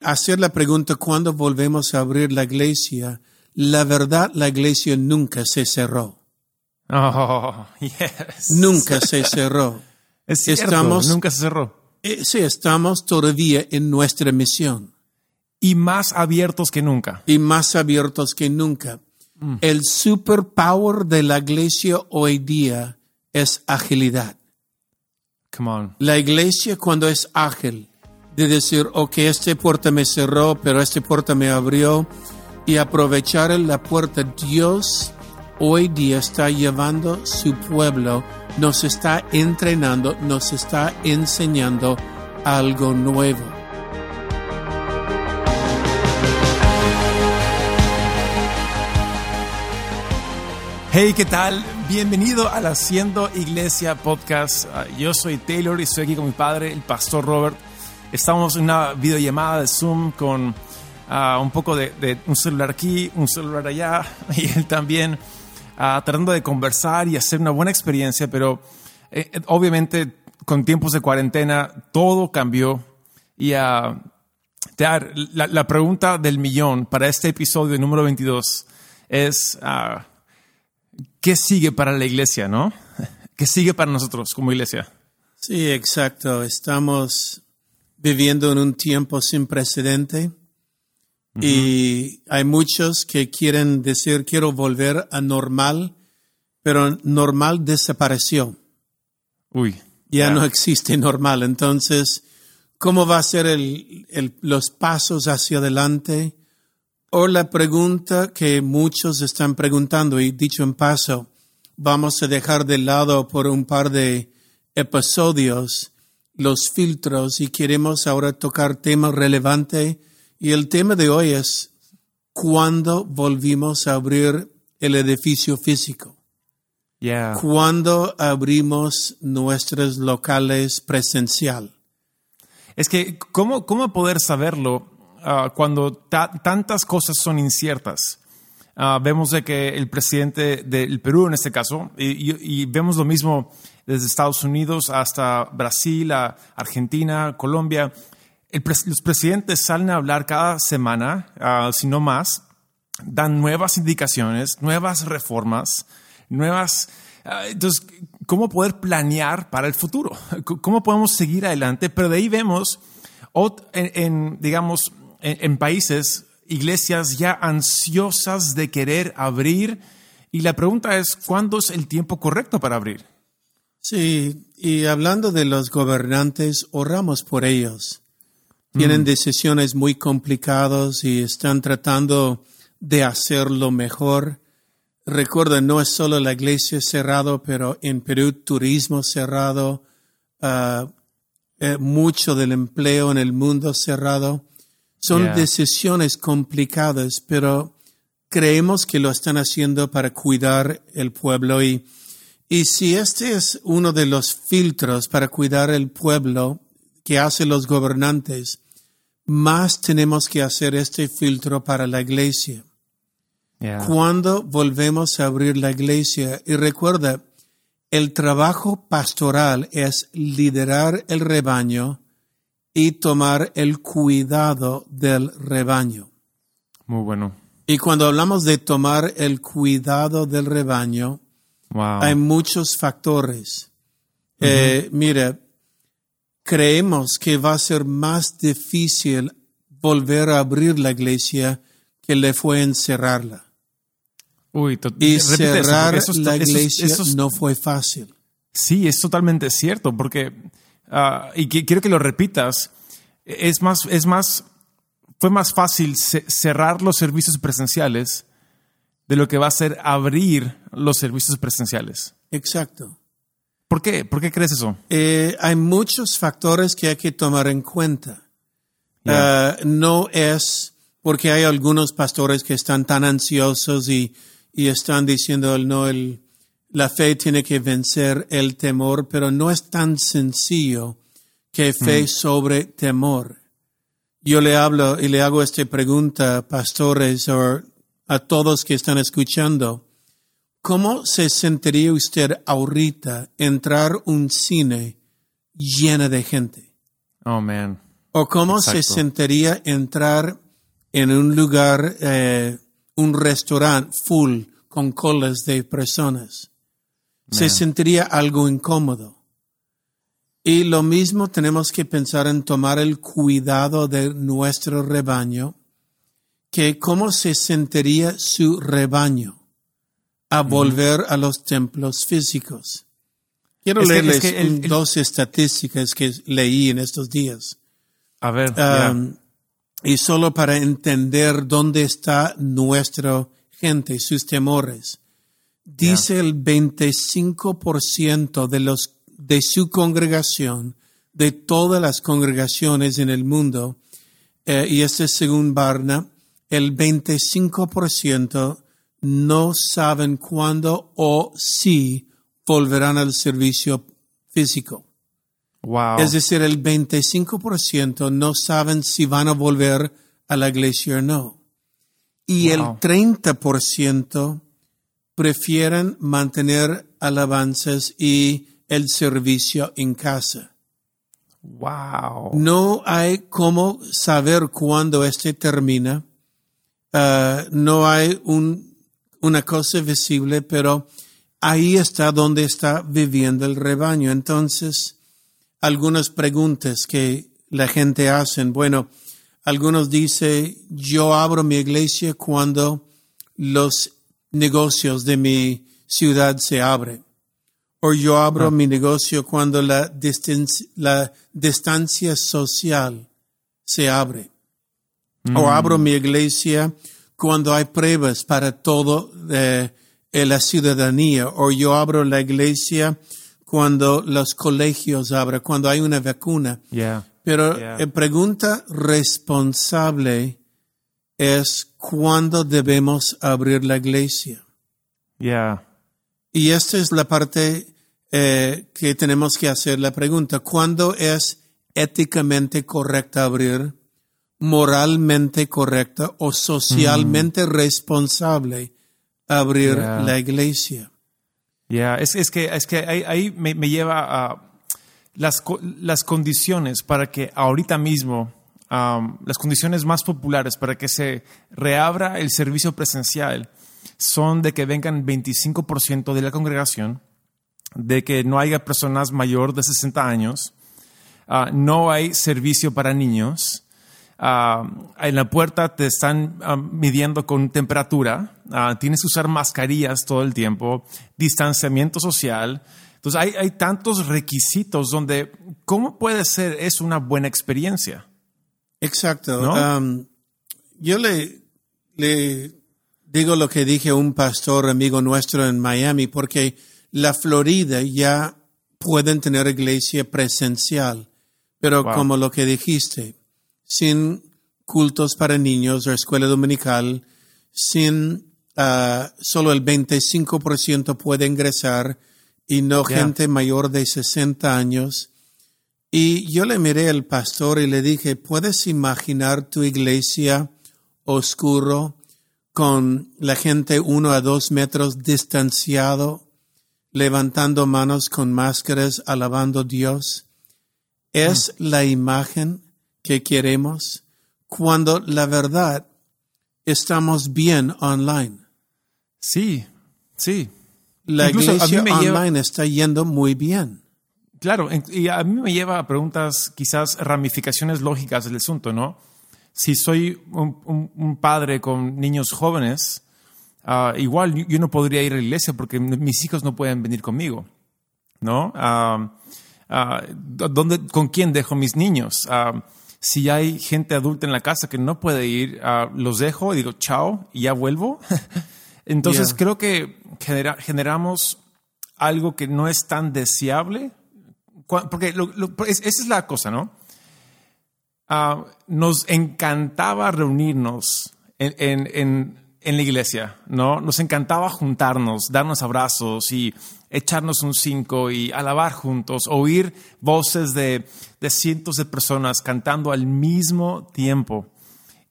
hacer la pregunta cuándo volvemos a abrir la iglesia, la verdad, la iglesia nunca se cerró. Oh, yes. Nunca se cerró. Es cierto, Estamos- nunca se cerró. Eh, Sí, estamos todavía en nuestra misión Y más abiertos que nunca. y más abiertos que nunca. El superpower de la iglesia hoy día es agilidad. Come on. La iglesia cuando es ágil, de decir, ok, esta puerta me cerró, pero esta puerta me abrió, y aprovechar la puerta, Dios hoy día está llevando su pueblo, nos está entrenando, nos está enseñando algo nuevo. Hey, ¿qué tal? Bienvenido al Haciendo Iglesia Podcast. Ah, Yo soy Taylor y estoy aquí con mi padre, el pastor Robert. Estamos en una videollamada de Zoom con ah, un poco de, un celular aquí, un celular allá, y él también ah, tratando de conversar y hacer una buena experiencia, pero eh, eh, obviamente con tiempos de cuarentena todo cambió y ah, Dar, la, la pregunta del millón para este episodio número 22 es, ¿qué sigue para la iglesia, no? ¿Qué sigue para nosotros como iglesia? Sí, exacto. Estamos viviendo en un tiempo sin precedente y hay muchos que quieren decir quiero volver a normal, pero normal desapareció. Uy. Ya no existe normal. Entonces, ¿cómo va a ser el, el- los pasos hacia adelante? O la pregunta que muchos están preguntando, y dicho en paso, vamos a dejar de lado por un par de episodios los filtros y queremos ahora tocar temas relevantes. Y el tema de hoy es cuándo volvimos a abrir el edificio físico Yeah. cuando abrimos nuestros locales presencial. Es que, ¿cómo, cómo poder saberlo ah, cuando ta- tantas cosas son inciertas? Ah, vemos de que el presidente del Perú, en este caso, y, y- y vemos lo mismo desde Estados Unidos hasta Brasil, a Argentina, Colombia. El pres- los presidentes salen a hablar cada semana, ah, si no más, dan nuevas indicaciones, nuevas reformas, nuevas... ah, Entonces, ¿cómo poder planear para el futuro? ¿Cómo podemos seguir adelante? Pero de ahí vemos, en, en, digamos, en, en países, iglesias ya ansiosas de querer abrir. Y la pregunta es, ¿cuándo es el tiempo correcto para abrir? Sí, y hablando de los gobernantes, oramos por ellos. Tienen decisiones muy complicadas y están tratando de hacerlo mejor. Recuerda, no es solo la iglesia cerrado, pero en Perú turismo cerrado, ah, eh, mucho del empleo en el mundo cerrado. Son Yeah. decisiones complicadas, pero creemos que lo están haciendo para cuidar el pueblo y y si este es uno de los filtros para cuidar el pueblo que hacen los gobernantes, más tenemos que hacer este filtro para la iglesia. Yeah. Cuando volvemos a abrir la iglesia, y recuerda, el trabajo pastoral es liderar el rebaño y tomar el cuidado del rebaño. Muy bueno. Y cuando hablamos de tomar el cuidado del rebaño, Wow. hay muchos factores. Eh, mira, creemos que va a ser más difícil volver a abrir la iglesia que le fue encerrarla. Uy, Y eso, cerrar eso la iglesia eso es- no fue fácil. Sí, es totalmente cierto, porque, ah, y que- quiero que lo repitas, es más, es más, fue más fácil ce- cerrar los servicios presenciales de lo que va a ser abrir los servicios presenciales. Exacto. ¿Por qué? ¿Por qué crees eso? Eh, hay muchos factores que hay que tomar en cuenta. Ya. Ah, no es porque hay algunos pastores que están tan ansiosos y, y están diciendo no, el, la fe tiene que vencer el temor, pero no es tan sencillo que fe sobre temor. Yo le hablo y le hago esta pregunta, pastores, o a todos que están escuchando. ¿Cómo se sentiría usted ahorita entrar un cine lleno de gente? Oh, man. O cómo se sentiría entrar en un lugar, eh, un restaurante full con colas de personas. Se sentiría algo incómodo. Y lo mismo tenemos que pensar en tomar el cuidado de nuestro rebaño, que cómo se sentiría su rebaño a volver a los templos físicos. Quiero Es que- leerles es que el- dos estadísticas que leí en estos días. A ver. Um, y solo para entender dónde está nuestra gente, sus temores. Dice el 25% de los de su congregación, de todas las congregaciones en el mundo, eh, y este es según Barna, el 25% no saben cuándo o si volverán al servicio físico. wow. Es decir, el 25% no saben si van a volver a la iglesia o no. Y Wow. el 30% prefieren mantener alabanzas y el servicio en casa. wow. No hay cómo saber cuándo este termina. Ah, no hay un, una cosa visible, pero ahí está donde está viviendo el rebaño. Entonces, algunas preguntas que la gente hace. Bueno, algunos dicen, yo abro mi iglesia cuando los negocios de mi ciudad se abren. O yo abro mi negocio cuando la, distan- la distancia social se abre. O abro mi iglesia cuando hay pruebas para todo eh, eh, la ciudadanía. O yo abro la iglesia cuando los colegios abren, cuando hay una vacuna. Yeah. Pero Yeah. la pregunta responsable es cuándo debemos abrir la iglesia. Yeah. Y esta es la parte eh, que tenemos que hacer la pregunta. ¿Cuándo es éticamente correcta abrir, moralmente correcta o socialmente responsable abrir Yeah. la iglesia? Ya, es, es que, es que ahí, ahí me, me lleva a las, las condiciones para que ahorita mismo, am, las condiciones más populares para que se reabra el servicio presencial son de que vengan 25% de la congregación, de que no haya personas mayor de 60 años, ah, no hay servicio para niños, ah, en la puerta te están ah, midiendo con temperatura, tienes que usar mascarillas todo el tiempo, distanciamiento social. Entonces hay, hay tantos requisitos donde, ¿cómo puede ser eso una buena experiencia? Exacto. ¿No? Um, yo le, le digo lo que dije a un pastor amigo nuestro en Miami, porque la Florida ya pueden tener iglesia presencial, pero Wow. como lo que dijiste, sin cultos para niños o escuela dominical, sin ah, solo el 25% puede ingresar y no gente mayor de 60 años. Y yo le miré al pastor y le dije, ¿puedes imaginar tu iglesia oscuro con la gente uno a dos metros distanciado, levantando manos con máscaras, alabando a Dios? ¿Es la imagen que queremos cuando la verdad estamos bien online? Sí, sí. La Incluso iglesia lleva- online está yendo muy bien. Claro, y a mí me lleva a preguntas, quizás ramificaciones lógicas del asunto, ¿no? Si soy un, un- un padre con niños jóvenes, ah, igual yo- yo no podría ir a la iglesia porque mis hijos no pueden venir conmigo, ¿no? Ah, ¿dónde, ¿Con quién dejo mis niños? Si hay gente adulta en la casa que no puede ir, ah, los dejo y digo chao y ya vuelvo. Entonces Yeah. creo que genera- generamos algo que no es tan deseable Porque lo- lo- es- esa es la cosa, ¿no? Ah, nos encantaba reunirnos en, en- en- en la iglesia, ¿no? Nos encantaba juntarnos, darnos abrazos y echarnos un cinco y alabar juntos, oír voces de, de cientos de personas cantando al mismo tiempo.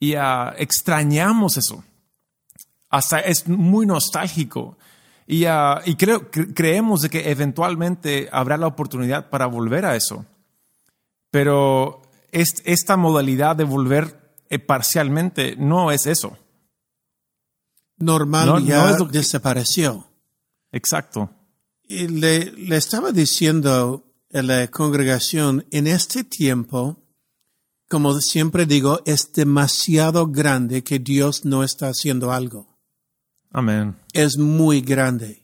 Y ah, extrañamos eso hasta es muy nostálgico. Y, ah, y creo, cre- creemos de que eventualmente habrá la oportunidad para volver a eso. Pero es- esta modalidad de volver eh, parcialmente no es eso. Normal No, ya no es lo que- desapareció. Exacto. Y le, le estaba diciendo a la congregación, en este tiempo, como siempre digo, es demasiado grande que Dios no está haciendo algo. Amén. Es muy grande.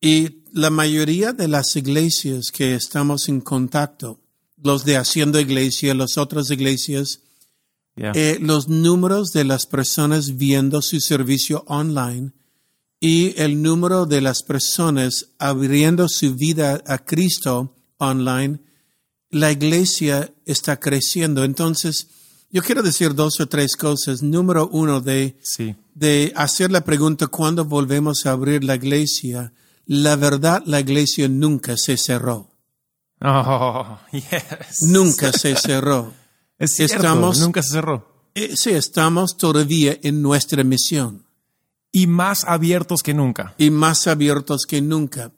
Y la mayoría de las iglesias que estamos en contacto, los de Haciendo Iglesia, las otras iglesias, Yeah. eh, los números de las personas viendo su servicio online y el número de las personas abriendo su vida a Cristo online, la iglesia está creciendo. Entonces, yo quiero decir dos o tres cosas. Número uno, de, sí. de hacer la pregunta cuándo volvemos a abrir la iglesia. La verdad, la iglesia nunca se cerró. Oh, yes. Nunca se cerró. Es cierto, Estamos- nunca se cerró. Eh, Sí, estamos todavía en nuestra misión. Y más abiertos que nunca. y más abiertos que nunca.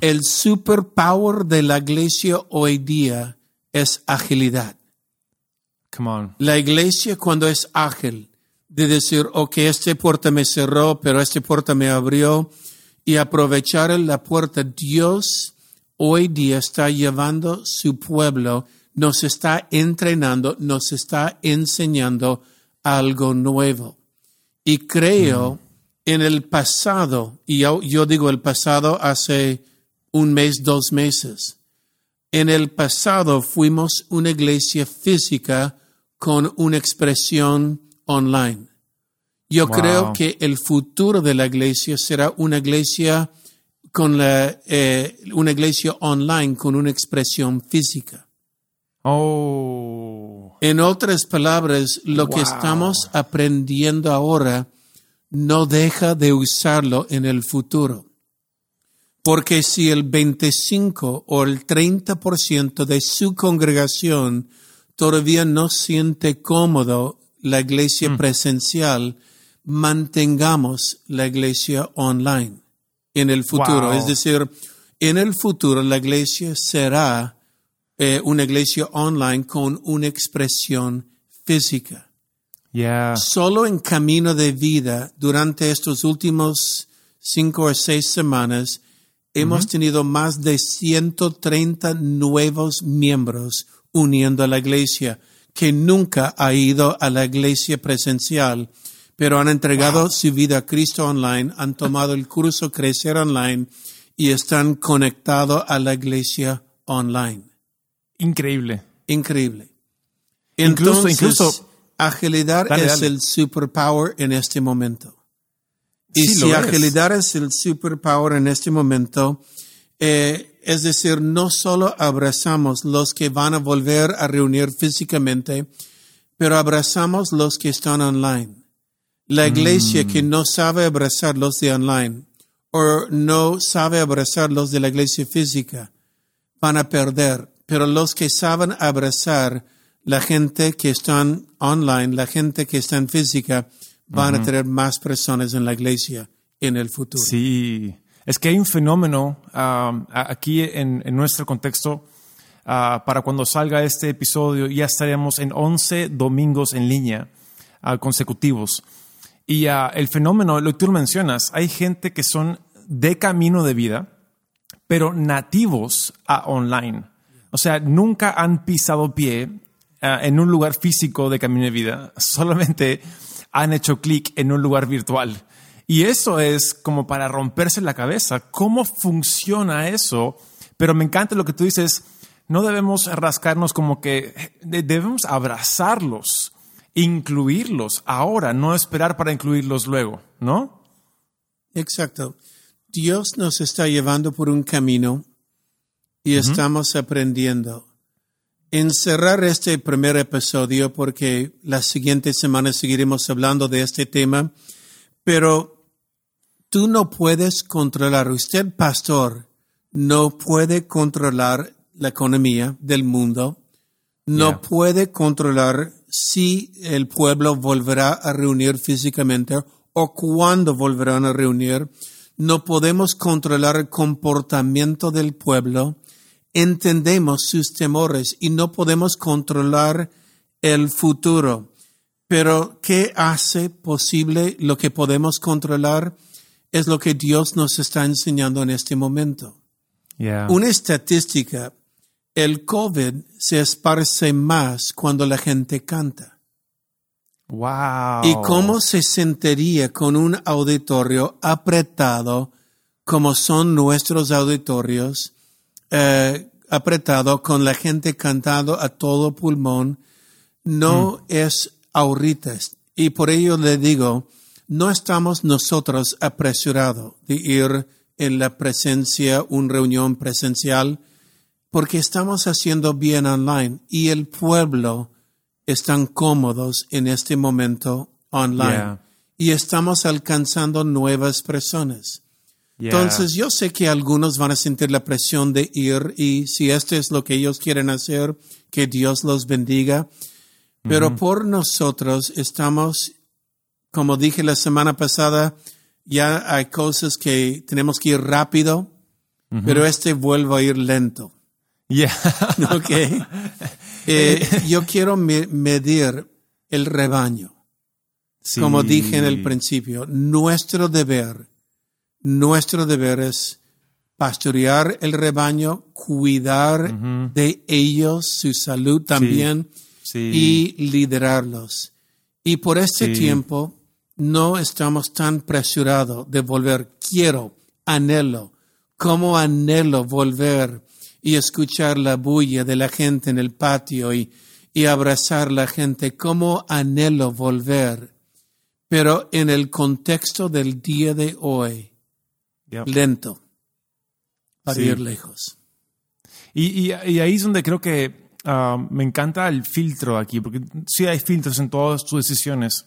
El superpower de la iglesia hoy día es agilidad. Come on. La iglesia cuando es ágil, de decir, ok, esta puerta me cerró, pero esta puerta me abrió, y aprovechar la puerta, Dios hoy día está llevando su pueblo, nos está entrenando, nos está enseñando algo nuevo. Y creo en el pasado, y yo, yo digo el pasado hace un mes, dos meses, en el pasado fuimos una iglesia física con una expresión online. Yo Wow. creo que el futuro de la iglesia será una iglesia con la, eh, una iglesia online con una expresión física. Oh. En otras palabras, lo que estamos aprendiendo ahora no deja de usarlo en el futuro. Porque si el 25 o el 30% de su congregación todavía no siente cómodo la iglesia presencial, mantengamos la iglesia online en el futuro. Wow. Es decir, en el futuro la iglesia será eh, una iglesia online con una expresión física. Yeah. Solo en camino de vida, durante estos últimos cinco o seis semanas, hemos tenido más de 130 nuevos miembros uniendo a la iglesia que nunca ha ido a la iglesia presencial, pero han entregado su vida a Cristo online, han tomado el curso Crecer Online y están conectados a la iglesia online. Increíble. Increíble. Incluso- Entonces, incluso- agilidad Dale, es dale. el superpower en este momento. Y Sí, si es. agilidad es el superpower en este momento, eh, es decir, no solo abrazamos los que van a volver a reunir físicamente, pero abrazamos los que están online. La iglesia que no sabe abrazar los de online o no sabe abrazar los de la iglesia física, van a perder. Pero los que saben abrazar la gente que están online, la gente que está en física, van a tener más personas en la iglesia en el futuro. Sí. Es que hay un fenómeno um, aquí en, nuestro contexto. ah, para cuando salga este episodio, ya estaremos en 11 domingos en línea ah, consecutivos. Y ah, el fenómeno, lo que tú mencionas, hay gente que son de camino de vida, pero nativos a online. O sea, nunca han pisado pie en un lugar físico de camino de vida, solamente han hecho clic en un lugar virtual. Y eso es como para romperse la cabeza. ¿Cómo funciona eso? Pero me encanta lo que tú dices. No debemos rascarnos como que de- debemos abrazarlos, incluirlos ahora, no esperar para incluirlos luego, ¿no? Exacto. Dios nos está llevando por un camino y estamos aprendiendo. En cerrar este primer episodio, porque la siguiente semana seguiremos hablando de este tema, pero tú no puedes controlar, usted pastor, no puede controlar la economía del mundo, no Yeah. puede controlar si el pueblo volverá a reunir físicamente o cuándo volverán a reunir. No podemos controlar el comportamiento del pueblo. entendemos sus temores y no podemos controlar el futuro. Pero ¿qué hace posible lo que podemos controlar? Es lo que Dios nos está enseñando en este momento. Una estadística, el COVID se esparce más cuando la gente canta. Wow. ¿Y cómo se sentiría con un auditorio apretado como son nuestros auditorios, eh, apretado con la gente cantando a todo pulmón? No mm. es ahorita. Y por ello le digo, no estamos nosotros apresurados de ir en la presencia, una reunión presencial, porque estamos haciendo bien online y el pueblo están cómodos en este momento online y estamos alcanzando nuevas personas. Entonces yo sé que algunos van a sentir la presión de ir y si esto es lo que ellos quieren hacer, que Dios los bendiga. Pero por nosotros estamos, como dije la semana pasada, ya hay cosas que tenemos que ir rápido, pero este vuelvo a ir lento. Yeah. ok. Eh, yo quiero medir el rebaño. Como dije en el principio, nuestro deber, nuestro deber es pastorear el rebaño, cuidar de ellos, su salud también y liderarlos. Y por este tiempo no estamos tan presurados de volver. Quiero, anhelo, como anhelo volver y escuchar la bulla de la gente en el patio y, y abrazar la gente, como anhelo volver. Pero en el contexto del día de hoy, lento, para ir lejos. Y, y, ahí es donde creo que ah, me encanta el filtro aquí, porque sí hay filtros en todas tus decisiones.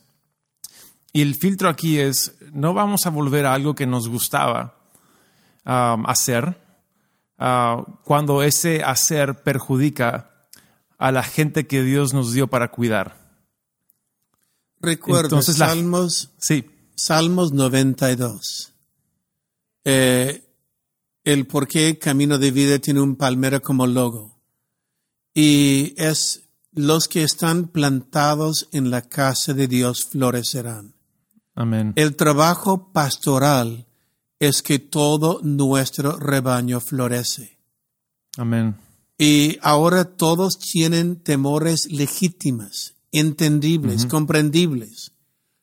Y el filtro aquí es, no vamos a volver a algo que nos gustaba ah, hacer, Ah, cuando ese hacer perjudica a la gente que Dios nos dio para cuidar. Recuerdo Salmos, sí. Salmos 92. Eh, el por qué Camino de Vida tiene un palmera como logo. Y es los que están plantados en la casa de Dios florecerán. Amén. El trabajo pastoral es que todo nuestro rebaño florece. Amén. Y ahora todos tienen temores legítimas, entendibles, comprendibles.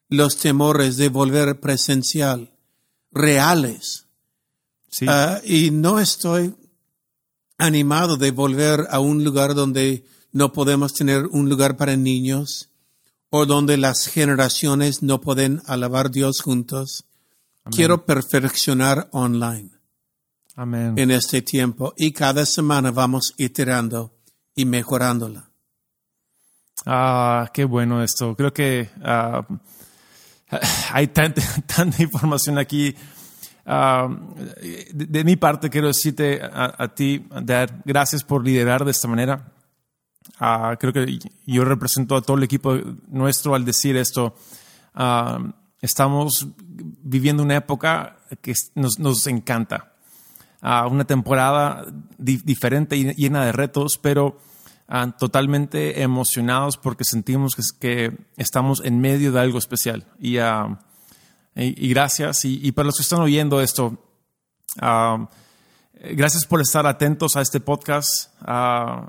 Los temores de volver presencial, reales. Sí. Ah, y no estoy animado de volver a un lugar donde no podemos tener un lugar para niños o donde las generaciones no pueden alabar a Dios juntos Quiero perfeccionar online. Amén. En este tiempo y cada semana vamos iterando y mejorándola. Ah, qué bueno esto. Creo que ah, hay tanta, tanta, información aquí. Ah, de, mi parte, quiero decirte a, ti, Dad, gracias por liderar de esta manera. Ah, creo que yo represento a todo el equipo nuestro al decir esto estamos viviendo una época que nos, encanta. Ah, una temporada diferente y llena de retos, pero totalmente emocionados porque sentimos que, estamos en medio de algo especial. Y, ah, gracias. Y, para los que están oyendo esto, gracias por estar atentos a este podcast.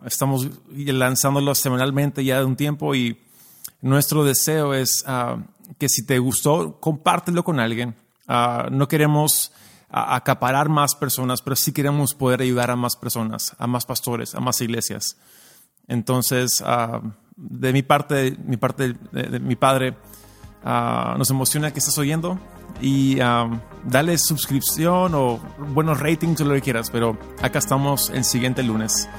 estamos lanzándolo semanalmente ya de un tiempo y nuestro deseo es que si te gustó, compártelo con alguien. Ah, no queremos acaparar más personas, pero sí queremos poder ayudar a más personas, a más pastores, a más iglesias. Entonces, ah, de mi parte, mi parte de, mi padre, ah, nos emociona que estés oyendo y dale suscripción o buenos ratings o lo que quieras, pero acá estamos el siguiente lunes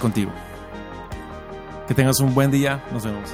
contigo. Que tengas un buen día, nos vemos.